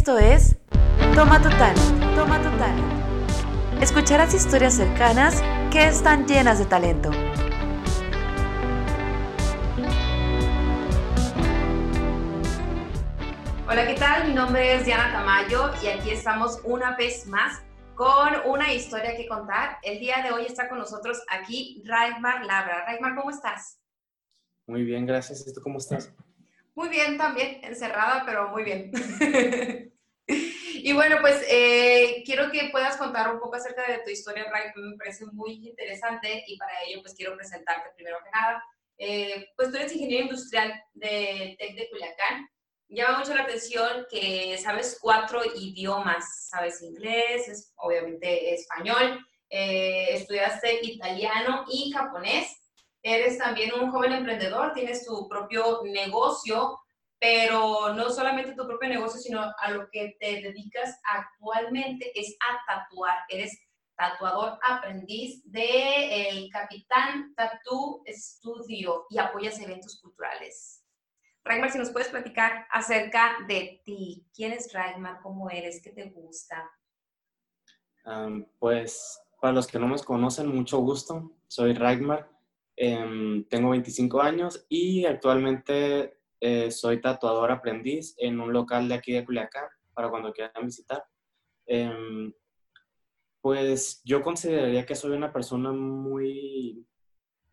Esto es Toma tu talent, toma tu talent. Escucharás historias cercanas que están llenas de talento. Hola, ¿qué tal? Mi nombre es Diana Tamayo y aquí estamos una vez más con una historia que contar. El día de hoy está con nosotros aquí Raimar Labra. Raimar, ¿cómo estás? Muy bien, gracias. ¿Y tú cómo estás? Muy bien también, encerrada, pero muy bien. y bueno, pues eh, quiero que puedas contar un poco acerca de tu historia, Ray, que me parece muy interesante y para ello pues quiero presentarte primero que nada. Eh, pues tú eres ingeniero industrial de TEC de Culiacán. Llama mucho la atención que sabes cuatro idiomas, sabes inglés, obviamente español, eh, estudiaste italiano y japonés, eres también un joven emprendedor, tienes tu propio negocio, pero no solamente tu propio negocio, sino a lo que te dedicas actualmente es a tatuar, eres tatuador aprendiz de el Capitán Tattoo Studio y apoyas eventos culturales. Ragmar, si nos puedes platicar acerca de ti. ¿Quién es Ragmar? ¿Cómo eres? ¿Qué te gusta? pues para los que no me conocen, mucho gusto. Soy Ragmar. Em, tengo 25 años y actualmente eh, soy tatuador aprendiz en un local de aquí de Culiacán para cuando quieran visitar. Em, pues yo consideraría que soy una persona muy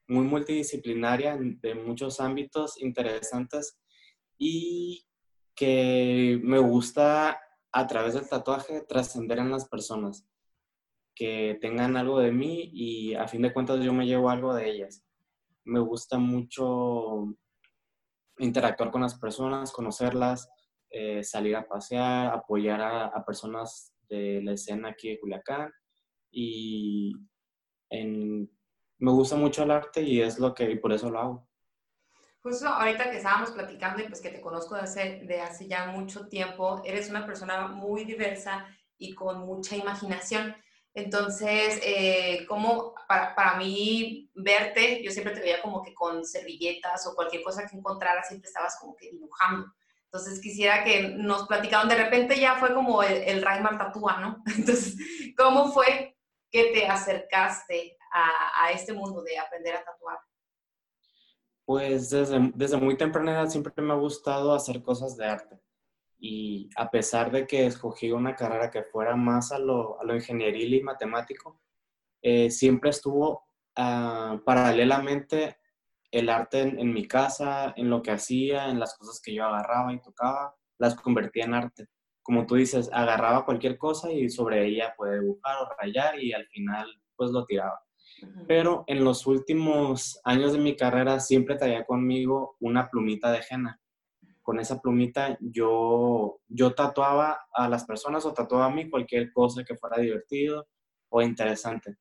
muy multidisciplinaria de muchos ámbitos interesantes y que me gusta a través del tatuaje trascender en las personas, que tengan algo de mí y a fin de cuentas yo me llevo algo de ellas. Me gusta mucho interactuar con las personas, conocerlas, eh, salir a pasear, apoyar a, a personas de la escena aquí de Culiacán y en me gusta mucho el arte y es lo que, y por eso lo hago. Justo ahorita que estábamos platicando y pues que te conozco de hace, de hace ya mucho tiempo, eres una persona muy diversa y con mucha imaginación. Entonces, eh, como para, para, mí verte, yo siempre te veía como que con servilletas o cualquier cosa que encontrara, siempre estabas como que dibujando. Entonces quisiera que nos platicaran, de repente ya fue como el, el Raimar Tatúa, ¿no? Entonces, ¿cómo fue que te acercaste a, este mundo de aprender a tatuar? Pues desde, desde muy temprana edad siempre me ha gustado hacer cosas de arte. Y a pesar de que escogí una carrera que fuera más a lo, a lo ingenieril y matemático, eh, siempre estuvo ah, paralelamente el arte en, en, mi casa, en lo que hacía, en las cosas que yo agarraba y tocaba, las convertía en arte. Como tú dices, agarraba cualquier cosa y sobre ella puede dibujar o rayar y al final pues lo tiraba. Pero en los últimos años de mi carrera siempre traía conmigo una plumita de henna. Con esa plumita yo, yo tatuaba a las personas o tatuaba a mí cualquier cosa que fuera divertido o interesante.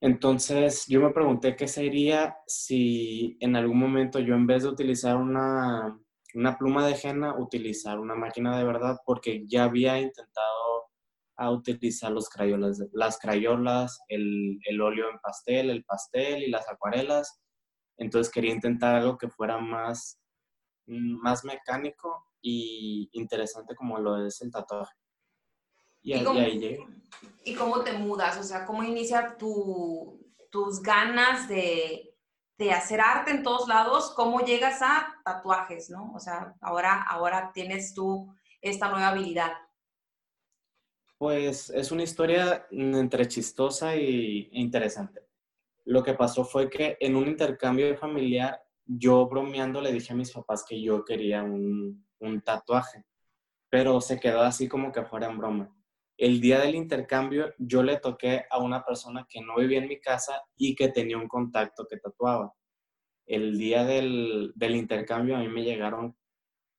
Entonces yo me pregunté qué sería si en algún momento yo en vez de utilizar una, una pluma de henna, utilizar una máquina de verdad, porque ya había intentado a utilizar los crayolas, las crayolas, el, el, óleo en pastel, el pastel y las acuarelas. Entonces quería intentar algo que fuera más, más mecánico y interesante como lo es el tatuaje. Y, ahí, cómo, llegué. ¿Y cómo te mudas? O sea, ¿cómo inicia tu, tus ganas de, de, hacer arte en todos lados? ¿Cómo llegas a tatuajes, no? O sea, ahora, ahora tienes tú esta nueva habilidad. Pues es una historia entre chistosa e interesante. Lo que pasó fue que en un intercambio familiar, yo bromeando le dije a mis papás que yo quería un, un tatuaje, pero se quedó así como que fuera en broma. El día del intercambio yo le toqué a una persona que no vivía en mi casa y que tenía un contacto que tatuaba. El día del, del intercambio a mí me llegaron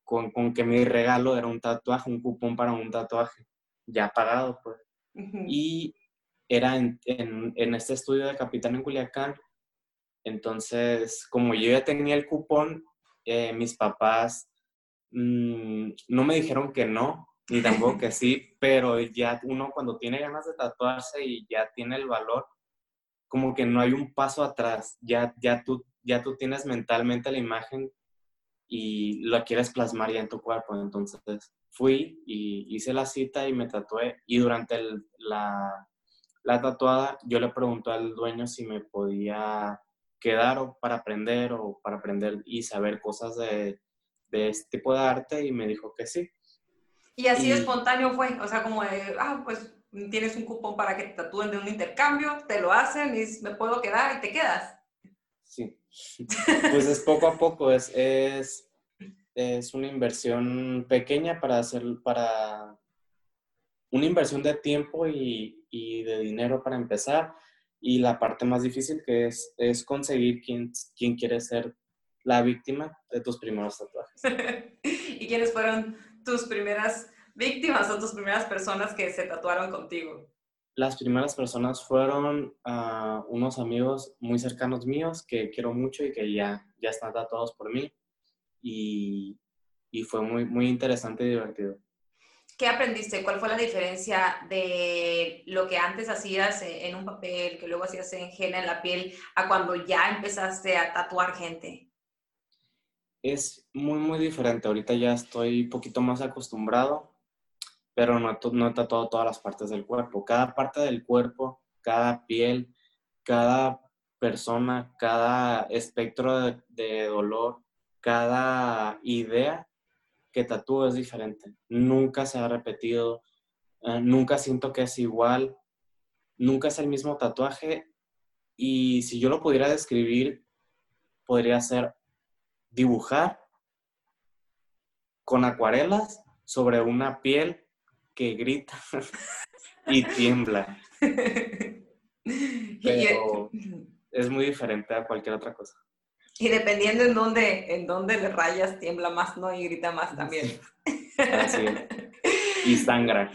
con, con que mi regalo era un tatuaje, un cupón para un tatuaje ya pagado, pues. Y era en, en, este estudio de Capitán en Culiacán. Entonces, como yo ya tenía el cupón, eh, mis papás mm, no me dijeron que no, ni tampoco que sí, pero ya uno cuando tiene ganas de tatuarse y ya tiene el valor, como que no hay un paso atrás, ya, ya, tú, ya tú tienes mentalmente la imagen y lo quieres plasmar ya en tu cuerpo. Entonces, fui y hice la cita y me tatué y durante la, la tatuada yo le pregunté al dueño si me podía quedar o para aprender o para aprender y saber cosas de, de este tipo de arte y me dijo que sí. Y así espontáneo fue, o sea, como de, ah, pues tienes un cupón para que te tatúen de un intercambio, te lo hacen y me puedo quedar y te quedas. Sí, pues es poco a poco, es, es, es una inversión pequeña para hacer, para una inversión de tiempo y, y, de dinero para empezar. Y la parte más difícil que es, es conseguir quién, quién quiere ser la víctima de tus primeros tatuajes. ¿Y quiénes fueron tus primeras víctimas o tus primeras personas que se tatuaron contigo? Las primeras personas fueron uh, unos amigos muy cercanos míos que quiero mucho y que ya, ya están tatuados por mí. Y, y fue muy, muy interesante y divertido. ¿Qué aprendiste? ¿Cuál fue la diferencia de lo que antes hacías en un papel, que luego hacías en gel en la piel, a cuando ya empezaste a tatuar gente? es muy, muy diferente. Ahorita ya estoy un poquito más acostumbrado, pero no, no he tatuado todas las partes del cuerpo. Cada parte del cuerpo, cada piel, cada persona, cada espectro de, dolor, cada idea que tatúo es diferente. Nunca se ha repetido, eh, nunca siento que es igual, nunca es el mismo tatuaje. Y si yo lo pudiera describir, podría ser dibujar con acuarelas sobre una piel que grita y tiembla. Pero es muy diferente a cualquier otra cosa. Y dependiendo en dónde, en dónde le rayas, tiembla más, ¿no? Y grita más también. Así Y sangra.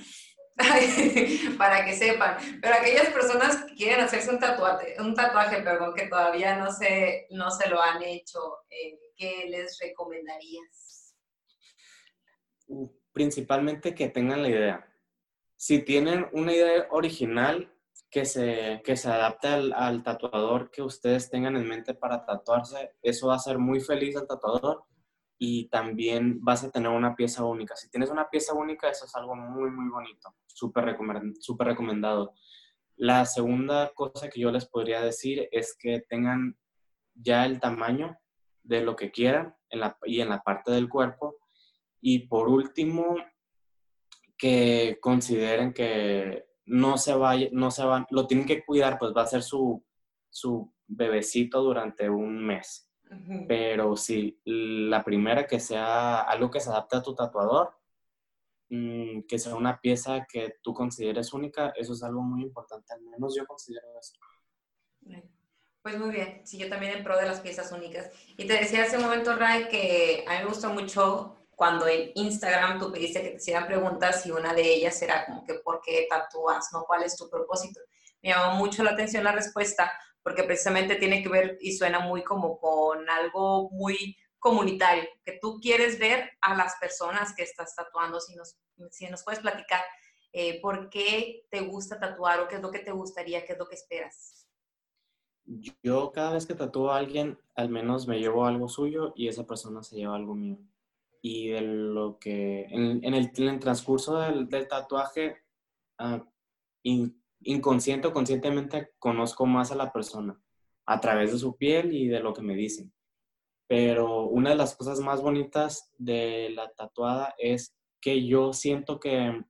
para que sepan. Pero aquellas personas que quieren hacerse un tatuaje, un tatuaje, perdón, que todavía no se, no se lo han hecho, eh, ¿qué les recomendarías? Principalmente que tengan la idea. Si tienen una idea original que se, que se adapte al, tatuador que ustedes tengan en mente para tatuarse, eso va a ser muy feliz al tatuador y también vas a tener una pieza única. Si tienes una pieza única, eso es algo muy, muy bonito, súper super recomendado. La segunda cosa que yo les podría decir es que tengan ya el tamaño de lo que quieran en la, y en la parte del cuerpo. Y por último, que consideren que no se vaya, no se van, lo tienen que cuidar, pues va a ser su, su bebecito durante un mes. Pero si la primera que sea algo que se adapte a tu tatuador, mm, que sea una pieza que tú consideres única, eso es algo muy importante, al menos yo considero eso. Pues muy bien, sí, yo también en pro de las piezas únicas. Y te decía hace un momento, Ray, que a mí me gustó mucho cuando en Instagram tú pediste que te hicieran preguntas y una de ellas era como que ¿por qué tatúas? ¿no? ¿Cuál es tu propósito? Me llamó mucho la atención la respuesta porque precisamente tiene que ver y suena muy como con algo muy comunitario, que tú quieres ver a las personas que estás tatuando, si nos, si nos puedes platicar eh, por qué te gusta tatuar o qué es lo que te gustaría, qué es lo que esperas. Yo cada vez que tatúo a alguien, al menos me llevo algo suyo y esa persona se lleva algo mío. Y de lo que, en, el, transcurso del, tatuaje, uh, inconsciente o conscientemente conozco más a la persona a través de su piel y de lo que me dicen. Pero una de las cosas más bonitas de la tatuada es que yo siento que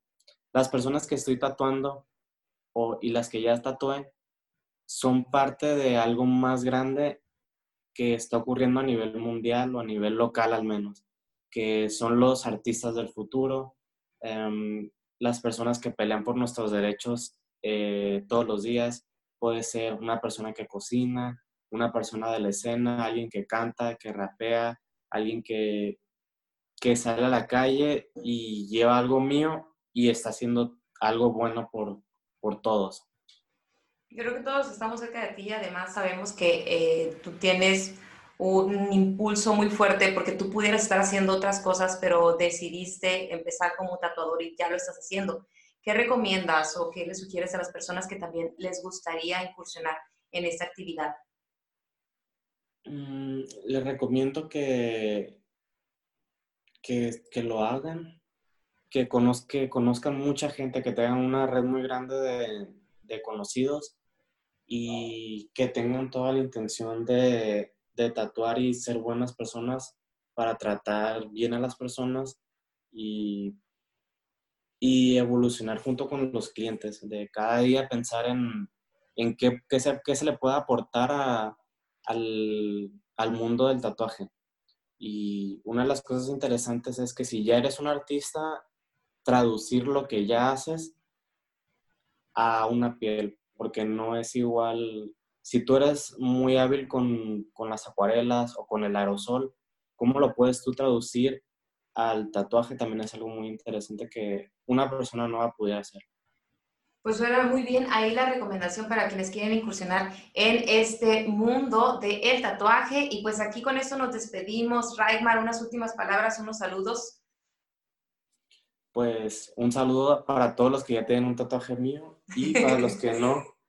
las personas que estoy tatuando o, y las que ya tatué son parte de algo más grande que está ocurriendo a nivel mundial o a nivel local al menos, que son los artistas del futuro, em, las personas que pelean por nuestros derechos eh, todos los días. Puede ser una persona que cocina, una persona de la escena, alguien que canta, que rapea, alguien que, que sale a la calle y lleva algo mío y está haciendo algo bueno por, por todos. Yo creo que todos estamos cerca de ti y además sabemos que eh, tú tienes un impulso muy fuerte porque tú pudieras estar haciendo otras cosas, pero decidiste empezar como tatuador y ya lo estás haciendo. ¿Qué recomiendas o qué le sugieres a las personas que también les gustaría incursionar en esta actividad? Mm, les recomiendo que, que, que, lo hagan, que, que conozcan mucha gente, que tengan una red muy grande de, de conocidos y que tengan toda la intención de, de, tatuar y ser buenas personas para tratar bien a las personas y, y evolucionar junto con los clientes, de cada día pensar en, en qué, qué, se, qué se le puede aportar a, al, al mundo del tatuaje. Y una de las cosas interesantes es que si ya eres un artista, traducir lo que ya haces a una piel, porque no es igual, si tú eres muy hábil con, con las acuarelas o con el aerosol, ¿cómo lo puedes tú traducir al tatuaje? También es algo muy interesante que una persona no va a poder hacer. Pues suena muy bien ahí la recomendación para quienes quieren incursionar en este mundo del el tatuaje. Y pues aquí con esto nos despedimos. Raigmar, unas últimas palabras, unos saludos. Pues un saludo para todos los que ya tienen un tatuaje mío y para los que no,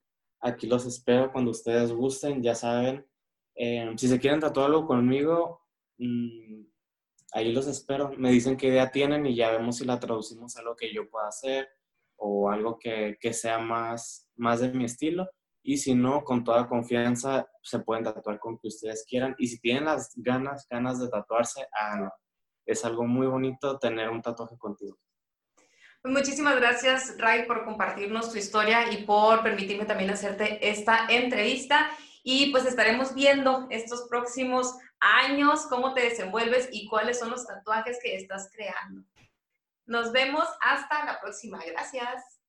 aquí los espero cuando ustedes gusten, ya saben. Eh, si se quieren tatuar algo conmigo, mm, ahí los espero. Me dicen qué idea tienen y ya vemos si la traducimos a lo que yo pueda hacer o algo que, que, sea más, más de mi estilo. Y si no, con toda confianza se pueden tatuar con que ustedes quieran. Y si tienen las ganas, ganas de tatuarse, háganlo. Es algo muy bonito tener un tatuaje contigo. Pues muchísimas gracias, Ray, por compartirnos tu historia y por permitirme también hacerte esta entrevista. Y pues estaremos viendo estos próximos años cómo te desenvuelves y cuáles son los tatuajes que estás creando. Nos vemos hasta la próxima. Gracias.